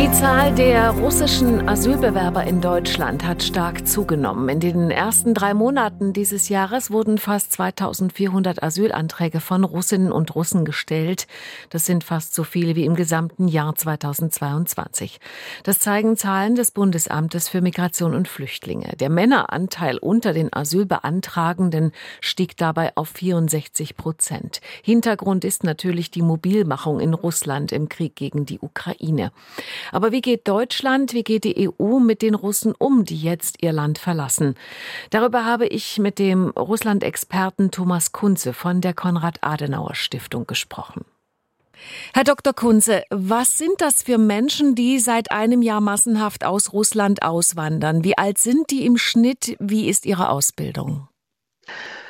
Die Zahl der russischen Asylbewerber in Deutschland hat stark zugenommen. In den ersten drei Monaten dieses Jahres wurden fast 2400 Asylanträge von Russinnen und Russen gestellt. Das sind fast so viele wie im gesamten Jahr 2022. Das zeigen Zahlen des Bundesamtes für Migration und Flüchtlinge. Der Männeranteil unter den Asylbeantragenden stieg dabei auf 64 Prozent. Hintergrund ist natürlich die Mobilmachung in Russland im Krieg gegen die Ukraine. Aber wie geht Deutschland, wie geht die EU mit den Russen um, die jetzt ihr Land verlassen? Darüber habe ich mit dem Russland-Experten Thomas Kunze von der Konrad-Adenauer-Stiftung gesprochen. Herr Dr. Kunze, was sind das für Menschen, die seit einem Jahr massenhaft aus Russland auswandern? Wie alt sind die im Schnitt? Wie ist ihre Ausbildung?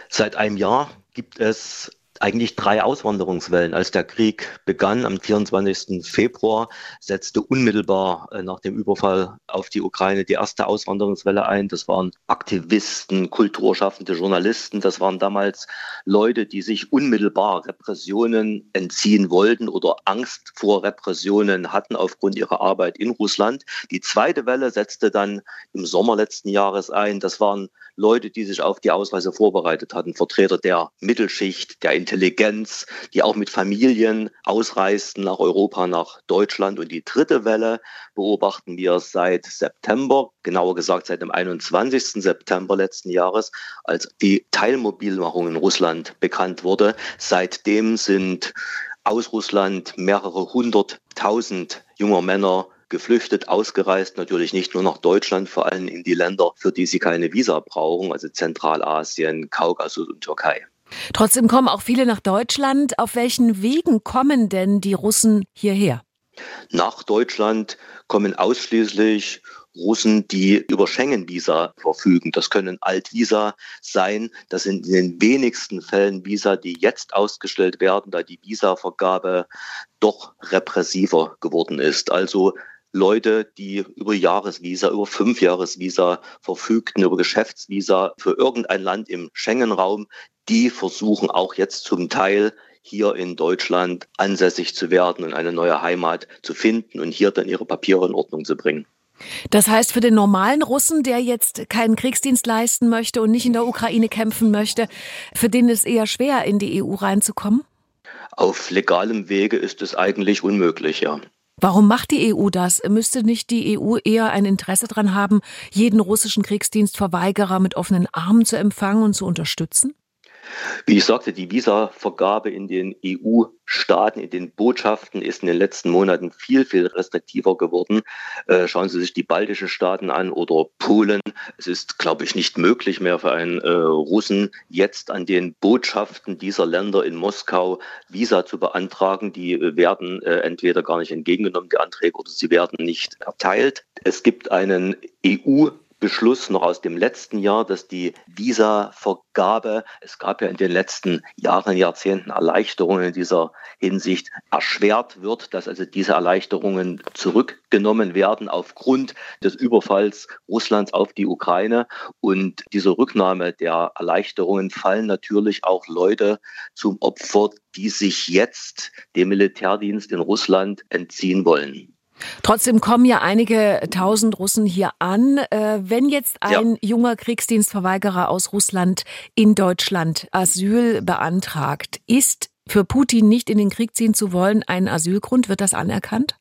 Seit einem Jahr gibt es eigentlich drei Auswanderungswellen. Als der Krieg begann am 24. Februar, setzte unmittelbar äh, nach dem Überfall auf die Ukraine die erste Auswanderungswelle ein. Das waren Aktivisten, kulturschaffende Journalisten. Das waren damals Leute, die sich unmittelbar Repressionen entziehen wollten oder Angst vor Repressionen hatten aufgrund ihrer Arbeit in Russland. Die zweite Welle setzte dann im Sommer letzten Jahres ein. Das waren Leute, die sich auf die Ausreise vorbereitet hatten, Vertreter der Mittelschicht, der Intelligenz, die auch mit Familien ausreisten nach Europa, nach Deutschland. Und die dritte Welle beobachten wir seit September, genauer gesagt seit dem 21. September letzten Jahres, als die Teilmobilmachung in Russland bekannt wurde. Seitdem sind aus Russland mehrere hunderttausend junger Männer geflüchtet, ausgereist, natürlich nicht nur nach Deutschland, vor allem in die Länder, für die sie keine Visa brauchen, also Zentralasien, Kaukasus und Türkei. Trotzdem kommen auch viele nach Deutschland. Auf welchen Wegen kommen denn die Russen hierher? Nach Deutschland kommen ausschließlich Russen, die über Schengen-Visa verfügen. Das können Alt-Visa sein. Das sind in den wenigsten Fällen Visa, die jetzt ausgestellt werden, da die Visavergabe doch repressiver geworden ist. Also Leute, die über Jahresvisa, über Fünfjahresvisa verfügten, über Geschäftsvisa für irgendein Land im Schengen-Raum, die versuchen auch jetzt zum Teil hier in Deutschland ansässig zu werden und eine neue Heimat zu finden und hier dann ihre Papiere in Ordnung zu bringen. Das heißt, für den normalen Russen, der jetzt keinen Kriegsdienst leisten möchte und nicht in der Ukraine kämpfen möchte, für den ist eher schwer, in die EU reinzukommen? Auf legalem Wege ist es eigentlich unmöglich, ja. Warum macht die EU das? Müsste nicht die EU eher ein Interesse daran haben, jeden russischen Kriegsdienstverweigerer mit offenen Armen zu empfangen und zu unterstützen? Wie ich sagte, die Visavergabe in den EU-Staaten, in den Botschaften ist in den letzten Monaten viel, viel restriktiver geworden. Äh, schauen Sie sich die baltischen Staaten an oder Polen. Es ist, glaube ich, nicht möglich mehr für einen äh, Russen, jetzt an den Botschaften dieser Länder in Moskau Visa zu beantragen. Die werden äh, entweder gar nicht entgegengenommen, die Anträge, oder sie werden nicht erteilt. Es gibt einen EU- Beschluss noch aus dem letzten Jahr, dass die Visa-Vergabe, es gab ja in den letzten Jahren, Jahrzehnten Erleichterungen in dieser Hinsicht, erschwert wird, dass also diese Erleichterungen zurückgenommen werden aufgrund des Überfalls Russlands auf die Ukraine. Und diese Rücknahme der Erleichterungen fallen natürlich auch Leute zum Opfer, die sich jetzt dem Militärdienst in Russland entziehen wollen. Trotzdem kommen ja einige tausend Russen hier an. Äh, wenn jetzt ein ja. junger Kriegsdienstverweigerer aus Russland in Deutschland Asyl beantragt, ist für Putin nicht in den Krieg ziehen zu wollen ein Asylgrund? Wird das anerkannt?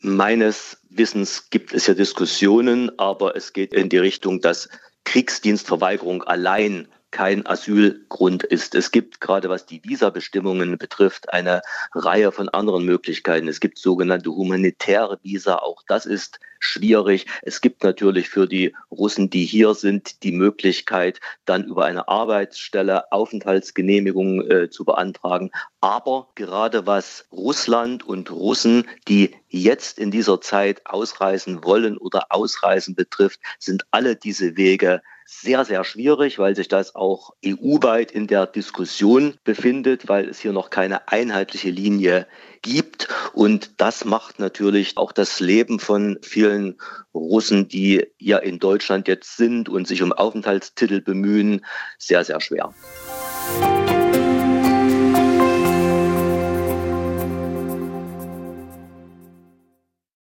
Meines Wissens gibt es ja Diskussionen, aber es geht in die Richtung, dass Kriegsdienstverweigerung allein kein Asylgrund ist. Es gibt gerade was die Visabestimmungen betrifft eine Reihe von anderen Möglichkeiten. Es gibt sogenannte humanitäre Visa, auch das ist schwierig. Es gibt natürlich für die Russen, die hier sind, die Möglichkeit, dann über eine Arbeitsstelle Aufenthaltsgenehmigung äh, zu beantragen. Aber gerade was Russland und Russen, die jetzt in dieser Zeit ausreisen wollen oder ausreisen betrifft, sind alle diese Wege sehr, sehr schwierig, weil sich das auch EU-weit in der Diskussion befindet, weil es hier noch keine einheitliche Linie gibt. Und das macht natürlich auch das Leben von vielen Russen, die ja in Deutschland jetzt sind und sich um Aufenthaltstitel bemühen, sehr, sehr schwer.